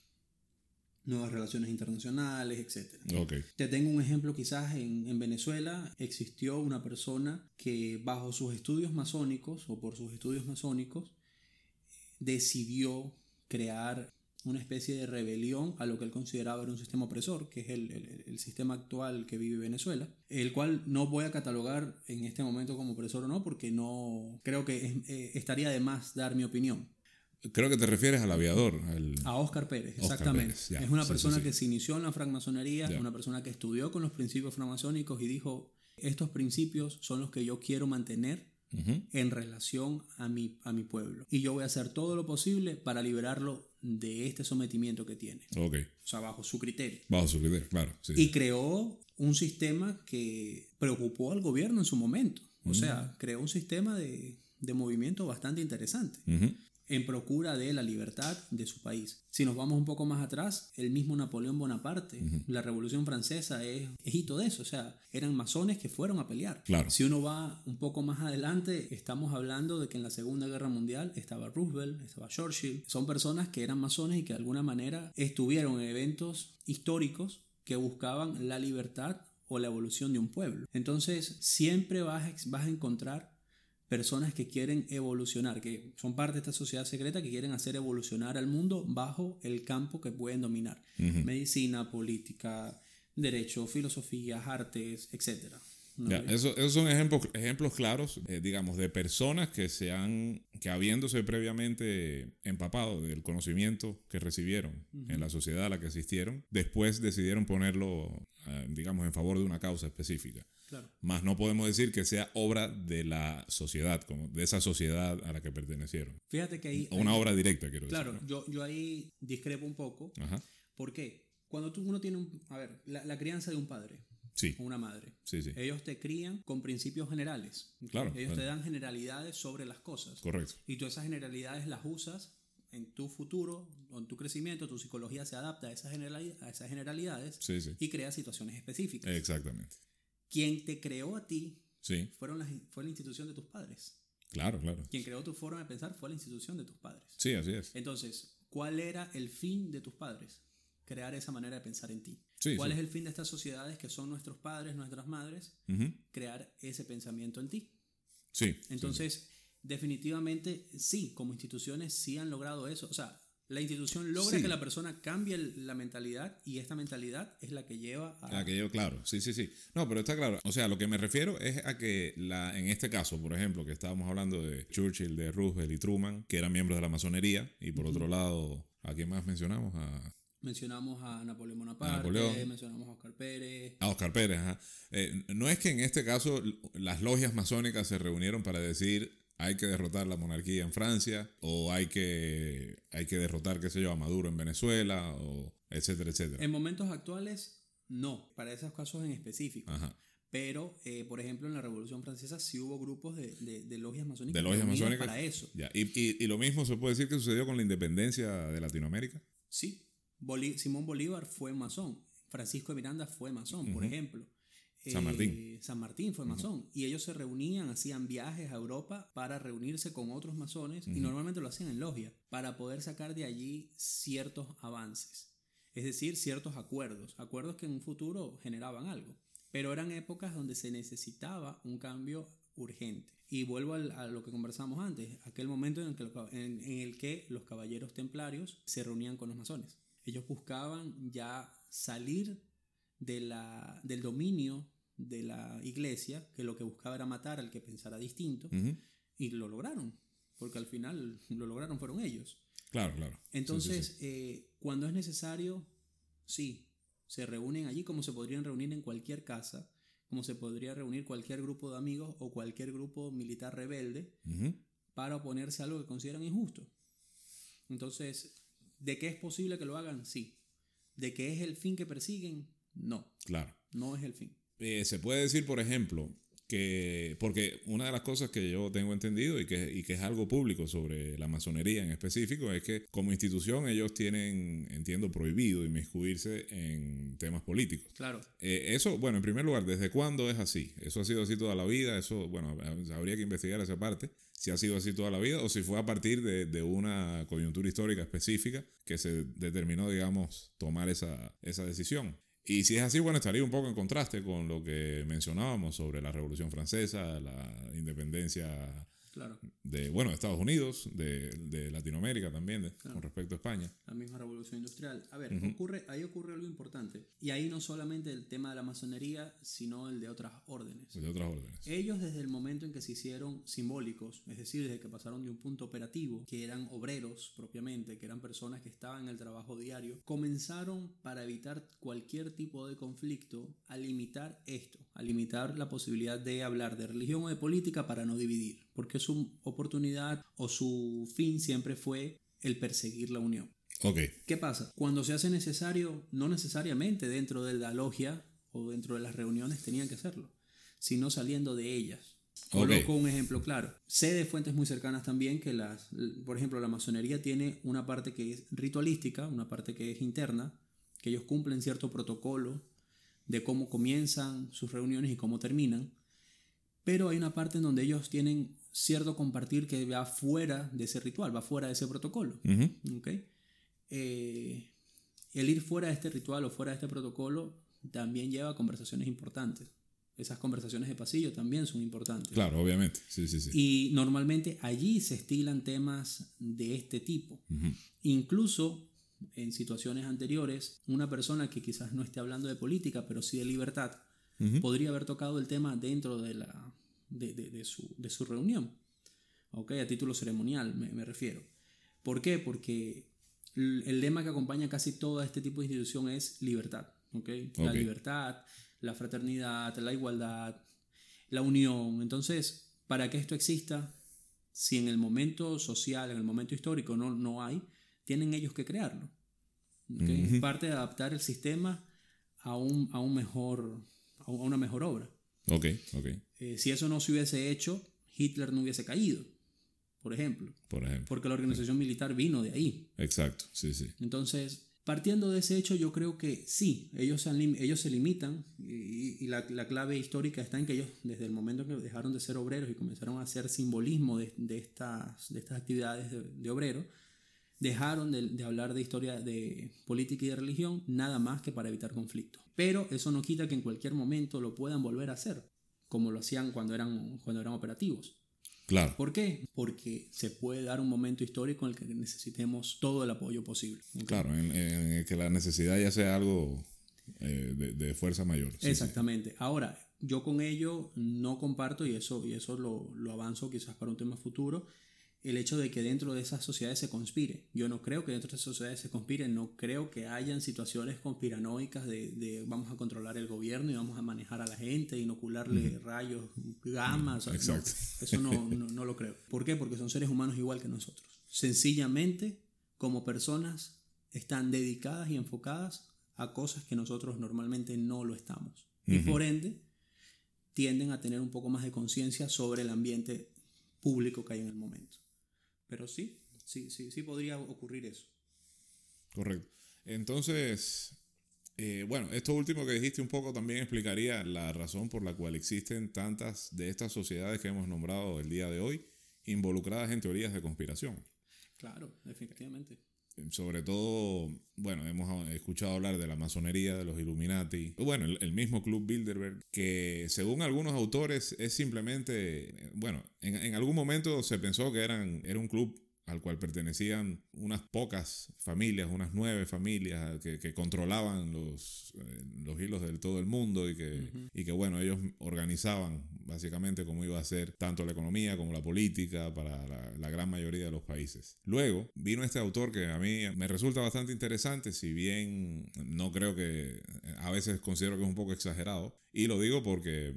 nuevas relaciones internacionales, etc. Okay. Te tengo un ejemplo quizás en, en, Venezuela existió una persona que bajo sus estudios masónicos o por sus estudios masónicos decidió crear una especie de rebelión a lo que él consideraba era un sistema opresor, que es el, el, sistema actual que vive Venezuela, el cual no voy a catalogar en este momento como opresor o no, porque no creo que eh, estaría de más dar mi opinión. Creo que te refieres al aviador. A Oscar Pérez, exactamente. es una persona que se inició en la francmasonería, una persona que estudió con los principios francmasónicos y dijo, estos principios son los que yo quiero mantener en relación a mi, a mi pueblo. Y yo voy a hacer todo lo posible para liberarlo de este sometimiento que tiene. Ok. O sea, bajo su criterio. Bajo su criterio, claro. y creó un sistema que preocupó al gobierno en su momento. O sea, creó un sistema de, de movimiento bastante interesante en procura de la libertad de su país. Si nos vamos un poco más atrás, el mismo Napoleón Bonaparte, la Revolución Francesa es, hito de eso, o sea, eran masones que fueron a pelear. Claro. Si uno va un poco más adelante, estamos hablando de que en la Segunda Guerra Mundial estaba Roosevelt, estaba Churchill, son personas que eran masones y que de alguna manera estuvieron en eventos históricos que buscaban la libertad o la evolución de un pueblo. Entonces, siempre vas vas a encontrar personas que quieren evolucionar, que son parte de esta sociedad secreta que quieren hacer evolucionar al mundo bajo el campo que pueden dominar. Medicina, política, derecho, filosofía, artes, etc. esos son ejemplos, ejemplos claros, eh, digamos, de personas que se han, que habiéndose previamente empapado del conocimiento que recibieron en la sociedad a la que asistieron, después decidieron ponerlo, eh, digamos, en favor de una causa específica. Más no podemos decir que sea obra de la sociedad, como de esa sociedad a la que pertenecieron. Fíjate que ahí... una obra directa, quiero decir. Claro, yo, yo ahí discrepo un poco. Ajá. ¿Por qué? Cuando tú, uno tiene un... A ver, la, crianza de un padre. Sí. Una madre. Sí, sí. Ellos te crían con principios generales. Claro. Ellos te dan generalidades sobre las cosas. Correcto. Y tú esas generalidades las usas en tu futuro en tu crecimiento, tu psicología se adapta a esas, generalidades, a esas generalidades y crea situaciones específicas. Exactamente. Quien te creó a ti sí. fueron las, fue la institución de tus padres. Claro, claro. Quien creó tu forma de pensar fue la institución de tus padres. Sí, así es. Entonces, ¿cuál era el fin de tus padres? Crear esa manera de pensar en ti. Sí, ¿Cuál es el fin de estas sociedades que son nuestros padres, nuestras madres? Crear ese pensamiento en ti. Sí. Entonces, definitivamente sí, como instituciones sí han logrado eso. O sea, la institución logra que la persona cambie la mentalidad y esta mentalidad es la que lleva a... La que lleva, claro, sí, sí, sí. No, pero está claro. O sea, lo que me refiero es a que la, en este caso, por ejemplo, que estábamos hablando de Churchill, de Roosevelt y Truman, que eran miembros de la masonería, y por otro lado, ¿a quién más mencionamos? A... Mencionamos a Napoleón Bonaparte, mencionamos a Oscar Pérez. A Oscar Pérez, ajá. Eh, no es que en este caso las logias masónicas se reunieron para decir hay que derrotar la monarquía en Francia o hay que, hay que derrotar, qué sé yo, a Maduro en Venezuela, o etcétera, etcétera. En momentos actuales, no, para esos casos en específico. Pero, eh, por ejemplo, en la Revolución Francesa sí hubo grupos de, de, logias masónicas. De logias masónicas. Para eso. ¿Y, y, lo mismo se puede decir que sucedió con la independencia de Latinoamérica? Sí. Simón Bolívar fue masón. Francisco de Miranda fue masón, por ejemplo. San Martín. Eh, San Martín fue masón. Y ellos se reunían, hacían viajes a Europa para reunirse con otros masones y normalmente lo hacían en logia para poder sacar de allí ciertos avances. Es decir, ciertos acuerdos. Acuerdos que en un futuro generaban algo. Pero eran épocas donde se necesitaba un cambio urgente. Y vuelvo a lo que conversamos antes, aquel momento en el, que, en el que los caballeros templarios se reunían con los masones. Ellos buscaban ya salir de la, del dominio de la iglesia, que lo que buscaba era matar al que pensara distinto, y lo lograron, porque al final lo lograron fueron ellos. Claro, claro. Entonces, eh, cuando es necesario, sí, se reúnen allí como se podrían reunir en cualquier casa, como se podría reunir cualquier grupo de amigos o cualquier grupo militar rebelde para oponerse a algo que consideran injusto. Entonces, ¿de qué es posible que lo hagan? Sí. ¿De qué es el fin que persiguen? No. Claro. No es el fin. Eh, se puede decir, por ejemplo, que, porque una de las cosas que yo tengo entendido y que, y que es algo público sobre la masonería en específico es que como institución ellos tienen, entiendo, prohibido inmiscuirse en temas políticos. Claro. Eh, eso, bueno, en primer lugar, ¿desde cuándo es así? ¿Eso ha sido así toda la vida? Eso, bueno, habría que investigar esa parte, si ha sido así toda la vida o si fue a partir de, de una coyuntura histórica específica que se determinó, digamos, tomar esa, esa decisión. Y si es así, bueno, estaría un poco en contraste con lo que mencionábamos sobre la Revolución Francesa, la independencia Claro. De, bueno, de Estados Unidos, de, de Latinoamérica también, con respecto a España. La misma revolución industrial. A ver, ocurre, ahí ocurre algo importante. Y ahí no solamente el tema de la masonería, sino el de otras órdenes. De otras órdenes. Ellos desde el momento en que se hicieron simbólicos, es decir, desde que pasaron de un punto operativo, que eran obreros propiamente, que eran personas que estaban en el trabajo diario, comenzaron para evitar cualquier tipo de conflicto a limitar esto, a limitar la posibilidad de hablar de religión o de política para no dividir, porque su oportunidad o su fin siempre fue el perseguir la unión. Okay. ¿Qué pasa? Cuando se hace necesario, no necesariamente dentro de la logia o dentro de las reuniones tenían que hacerlo, sino saliendo de ellas. Coloco un ejemplo claro. Sé de fuentes muy cercanas también que las, por ejemplo, la masonería tiene una parte que es ritualística, una parte que es interna, que ellos cumplen cierto protocolo de cómo comienzan sus reuniones y cómo terminan, pero hay una parte en donde ellos tienen cierto compartir que va fuera de ese ritual, va fuera de ese protocolo. Eh, el ir fuera de este ritual o fuera de este protocolo también lleva a conversaciones importantes. Esas conversaciones de pasillo también son importantes. Claro, obviamente. Sí, sí, sí. Y normalmente allí se estilan temas de este tipo. Incluso en situaciones anteriores, una persona que quizás no esté hablando de política, pero sí de libertad, podría haber tocado el tema dentro de, la, de, su, reunión. ¿Ok? A título ceremonial me, refiero. ¿Por qué? Porque el, lema que acompaña casi todo este tipo de institución es libertad. ¿Ok? La libertad, la fraternidad, la igualdad, la unión. Entonces, para que esto exista, si en el momento social, en el momento histórico no, no hay, tienen ellos que crearlo. Parte de adaptar el sistema a, un, a, un mejor, a una mejor obra. Ok, ok. Eh, si eso no se hubiese hecho, Hitler no hubiese caído, por ejemplo. Por ejemplo. Porque la organización militar vino de ahí. Exacto, sí, sí. Entonces, partiendo de ese hecho, yo creo que sí, ellos se, ellos se limitan y, la, la, clave histórica está en que ellos, desde el momento que dejaron de ser obreros y comenzaron a hacer simbolismo de, de estas, de estas actividades de, de obreros, dejaron de, hablar de historia de política y de religión nada más que para evitar conflictos. Pero eso no quita que en cualquier momento lo puedan volver a hacer, como lo hacían cuando eran, cuando eran operativos. Claro. ¿Por qué? Porque se puede dar un momento histórico en el que necesitemos todo el apoyo posible. Claro, en, que la necesidad ya sea algo eh, de, fuerza mayor. Exactamente. Ahora, yo con ello no comparto, y eso, y eso lo, lo avanzo quizás para un tema futuro, el hecho de que dentro de esas sociedades se conspire. Yo no creo que dentro de esas sociedades se conspire, no creo que hayan situaciones conspiranoicas de, vamos a controlar el gobierno y vamos a manejar a la gente, inocularle rayos, gamas. eso no, no, lo creo. ¿Por qué? Porque son seres humanos igual que nosotros. Sencillamente, como personas, están dedicadas y enfocadas a cosas que nosotros normalmente no lo estamos. Y por ende, tienden a tener un poco más de conciencia sobre el ambiente público que hay en el momento. Pero sí, sí, sí, sí podría ocurrir eso. Correcto. Entonces, eh, bueno, esto último que dijiste un poco también explicaría la razón por la cual existen tantas de estas sociedades que hemos nombrado el día de hoy involucradas en teorías de conspiración. Claro, efectivamente. Sobre todo, bueno, hemos escuchado hablar de la masonería, de los Illuminati, bueno, el, mismo Club Bilderberg, que según algunos autores es simplemente, bueno, en, en, algún momento se pensó que eran, era un club al cual pertenecían unas pocas familias, unas nueve familias que, controlaban los, eh, los hilos de todo el mundo y que, y que, bueno, ellos organizaban básicamente cómo iba a ser tanto la economía como la política para la, la, gran mayoría de los países. Luego vino este autor que a mí me resulta bastante interesante, si bien no creo que, a veces considero que es un poco exagerado, y lo digo porque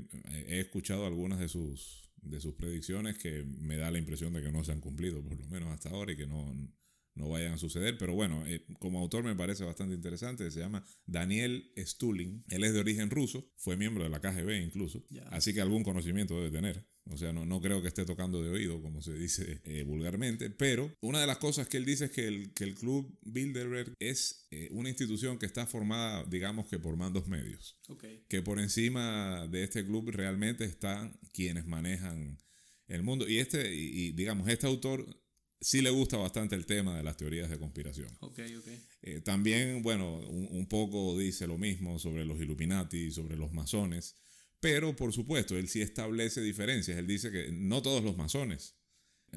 he escuchado algunas de sus de sus predicciones que me da la impresión de que no se han cumplido, por lo menos hasta ahora, y que no, no vayan a suceder. Pero bueno, eh, como autor me parece bastante interesante. Se llama Daniel Stulin. Él es de origen ruso, fue miembro de la KGB incluso. Así que algún conocimiento debe tener. O sea, no, no creo que esté tocando de oído, como se dice eh, vulgarmente. Pero una de las cosas que él dice es que el, que el Club Bilderberg es eh, una institución que está formada, digamos que por mandos medios. Que por encima de este club realmente están quienes manejan el mundo. Y este, y, digamos, este autor sí le gusta bastante el tema de las teorías de conspiración. Eh, también, bueno, un, un, poco dice lo mismo sobre los Illuminati, sobre los masones. Pero, por supuesto, él sí establece diferencias. Él dice que no todos los masones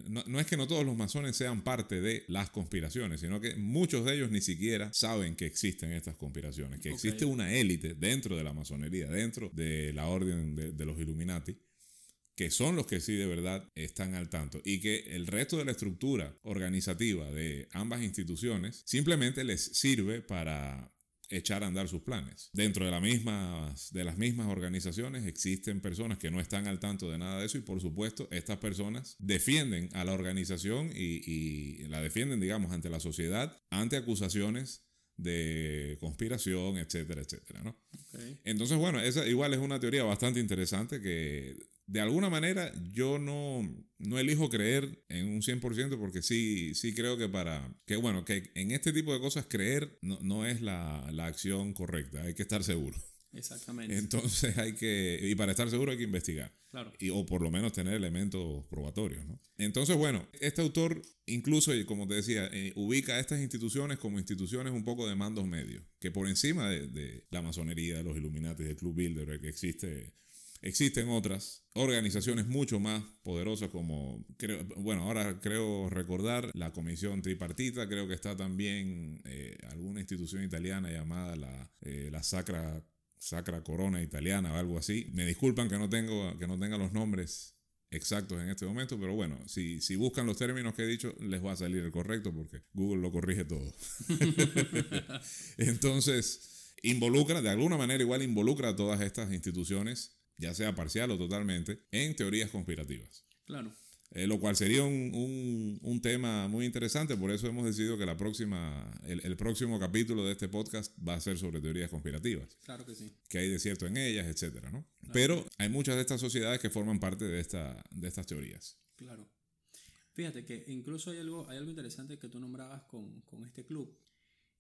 no, es que no todos los masones sean parte de las conspiraciones, sino que muchos de ellos ni siquiera saben que existen estas conspiraciones, que existe una élite dentro de la masonería, dentro de la orden de, los Illuminati, que son los que sí de verdad están al tanto y que el resto de la estructura organizativa de ambas instituciones simplemente les sirve para echar a andar sus planes. Dentro de, la mismas, de las mismas organizaciones existen personas que no están al tanto de nada de eso y por supuesto estas personas defienden a la organización y, la defienden, digamos, ante la sociedad, ante acusaciones de conspiración, etcétera, etcétera, ¿no? Entonces, bueno, esa igual es una teoría bastante interesante que de alguna manera yo no, no elijo creer en un 100% porque sí, sí creo que para, que bueno, que en este tipo de cosas creer no, no es la, la, acción correcta, hay que estar seguro. Exactamente. Entonces hay que, y para estar seguro hay que investigar. Claro. Y, o por lo menos tener elementos probatorios, ¿no? Entonces, bueno, este autor incluso, como te decía, eh, ubica a estas instituciones como instituciones un poco de mandos medios, que por encima de, de la masonería, de los Illuminati, del Club Bilderberg, que existe Existen otras organizaciones mucho más poderosas como, creo, bueno, ahora creo recordar la Comisión Tripartita, creo que está también eh, alguna institución italiana llamada la, eh, la Sacra, Sacra Corona Italiana o algo así. Me disculpan que no, tengo, que no tenga los nombres exactos en este momento, pero bueno, si, si buscan los términos que he dicho, les va a salir el correcto porque Google lo corrige todo. Entonces, involucra, de alguna manera igual involucra a todas estas instituciones ya sea parcial o totalmente, en teorías conspirativas. Claro. Eh, lo cual sería un, un, tema muy interesante, por eso hemos decidido que la próxima, el, próximo capítulo de este podcast va a ser sobre teorías conspirativas. Claro que sí. Que hay de cierto en ellas, etcétera, ¿no? Pero hay muchas de estas sociedades que forman parte de, esta, de estas teorías. Claro. Fíjate que incluso hay algo, hay algo interesante que tú nombrabas con, con este club,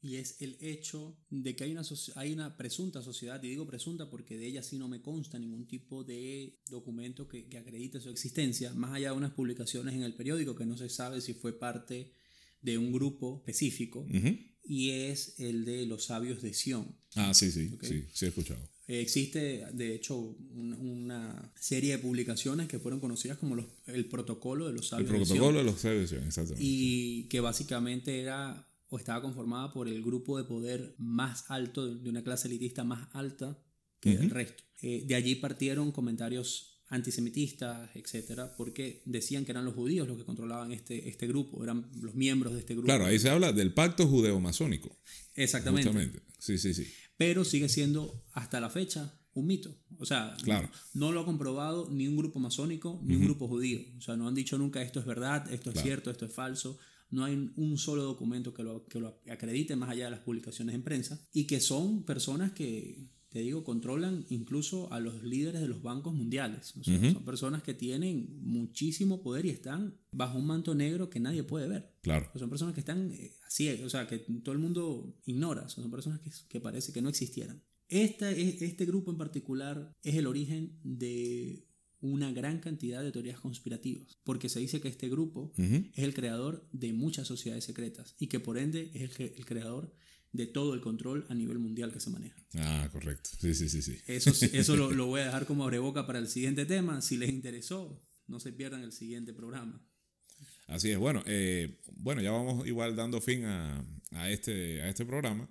y es el hecho de que hay una, hay una presunta sociedad, y digo presunta porque de ella sí no me consta ningún tipo de documento que, que acredite su existencia, más allá de unas publicaciones en el periódico que no se sabe si fue parte de un grupo específico, y es el de los sabios de Sion. Ah, sí, sí, sí, sí he escuchado. existe, de hecho, una serie de publicaciones que fueron conocidas como los, el protocolo de los sabios El protocolo de, los sabios de Sion, exactamente. Y que básicamente era o estaba conformada por el grupo de poder más alto, de una clase elitista más alta que el resto. Eh, de allí partieron comentarios antisemitistas, etcétera, porque decían que eran los judíos los que controlaban este, este grupo, eran los miembros de este grupo. Claro, ahí se habla del pacto judeo-masónico. Exactamente. Justamente. Sí, sí, sí. Pero sigue siendo hasta la fecha un mito. O sea, claro. no, lo ha comprobado ni un grupo masónico ni un grupo judío. O sea, no han dicho nunca esto es verdad, esto es cierto, esto es falso no hay un solo documento que lo, que lo acredite más allá de las publicaciones en prensa y que son personas que, te digo, controlan incluso a los líderes de los bancos mundiales. Son personas que tienen muchísimo poder y están bajo un manto negro que nadie puede ver. Claro. Son personas que están eh, así, o sea, que todo el mundo ignora. Son personas que, que parece que no existieran. Este, este grupo en particular es el origen de una gran cantidad de teorías conspirativas, porque se dice que este grupo es el creador de muchas sociedades secretas y que por ende es el, creador de todo el control a nivel mundial que se maneja. Ah, correcto. Sí, sí, sí, sí. Eso, eso lo, voy a dejar como abreboca para el siguiente tema. Si les interesó, no se pierdan el siguiente programa. Así es. Bueno, eh, bueno ya vamos igual dando fin a, a, este, a este programa.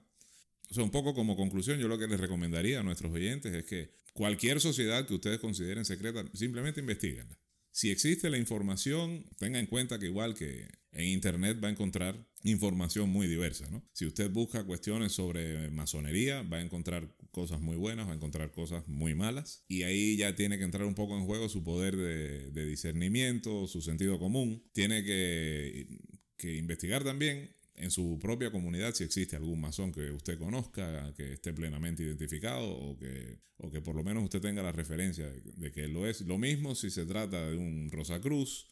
O sea, un poco como conclusión, yo lo que les recomendaría a nuestros oyentes es que Cualquier sociedad que ustedes consideren secreta, simplemente investiguenla. Si existe la información, tenga en cuenta que igual que en Internet va a encontrar información muy diversa. ¿no? Si usted busca cuestiones sobre masonería, va a encontrar cosas muy buenas, va a encontrar cosas muy malas. Y ahí ya tiene que entrar un poco en juego su poder de, discernimiento, su sentido común. Tiene que, que investigar también en su propia comunidad si existe algún masón que usted conozca, que esté plenamente identificado o que, o que por lo menos usted tenga la referencia de, que lo es. Lo mismo si se trata de un Rosacruz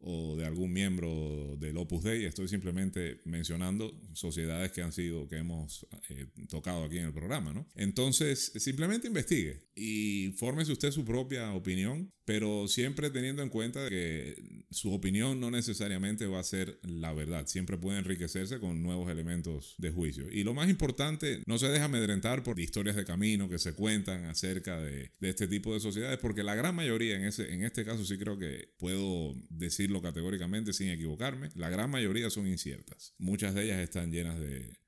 o de algún miembro del Opus Dei. Estoy simplemente mencionando sociedades que han sido, que hemos eh, tocado aquí en el programa, ¿no? Entonces, simplemente investigue y fórmese usted su propia opinión, pero siempre teniendo en cuenta que su opinión no necesariamente va a ser la verdad, siempre puede enriquecerse con nuevos elementos de juicio. Y lo más importante, no se deja amedrentar por historias de camino que se cuentan acerca de, este tipo de sociedades, porque la gran mayoría, en, ese, en este caso sí creo que puedo categóricamente sin equivocarme, la gran mayoría son inciertas. Muchas de ellas están llenas de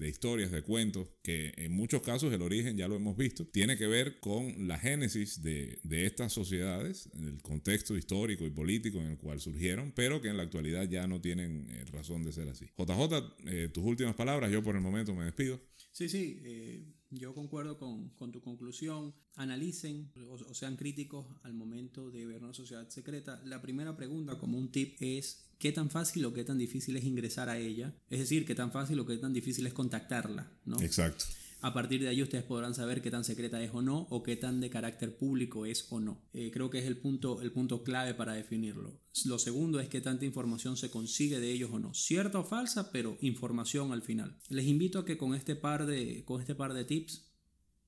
de historias, de cuentos, que en muchos casos el origen, ya lo hemos visto, tiene que ver con la génesis de, estas sociedades, el contexto histórico y político en el cual surgieron, pero que en la actualidad ya no tienen eh, razón de ser así. JJ, eh, tus últimas palabras, yo por el momento me despido. Sí, sí, eh, yo concuerdo con, tu conclusión. Analicen o, sean críticos al momento de ver una sociedad secreta. La primera pregunta, como un tip, es qué tan fácil o qué tan difícil es ingresar a ella. Es decir, qué tan fácil o qué tan difícil es contactarla. ¿no? Exacto. A partir de ahí ustedes podrán saber qué tan secreta es o no o qué tan de carácter público es o no. Eh, creo que es el punto, el punto clave para definirlo. Lo segundo es qué tanta información se consigue de ellos o no. Cierta o falsa, pero información al final. Les invito a que con este par de, con este par de tips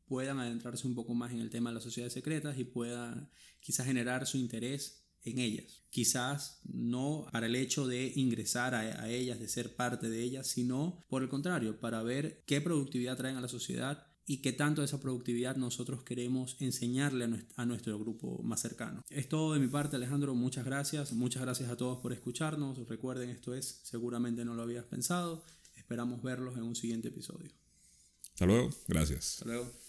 puedan adentrarse un poco más en el tema de las sociedades secretas y puedan quizás generar su interés en ellas. Quizás no para el hecho de ingresar a, ellas, de ser parte de ellas, sino por el contrario, para ver qué productividad traen a la sociedad y qué tanto de esa productividad nosotros queremos enseñarle a nuestro, grupo más cercano. Es todo de mi parte, Alejandro. Muchas gracias. Muchas gracias a todos por escucharnos. Recuerden, esto es, seguramente no lo habías pensado. Esperamos verlos en un siguiente episodio. Hasta luego. Gracias. Hasta luego.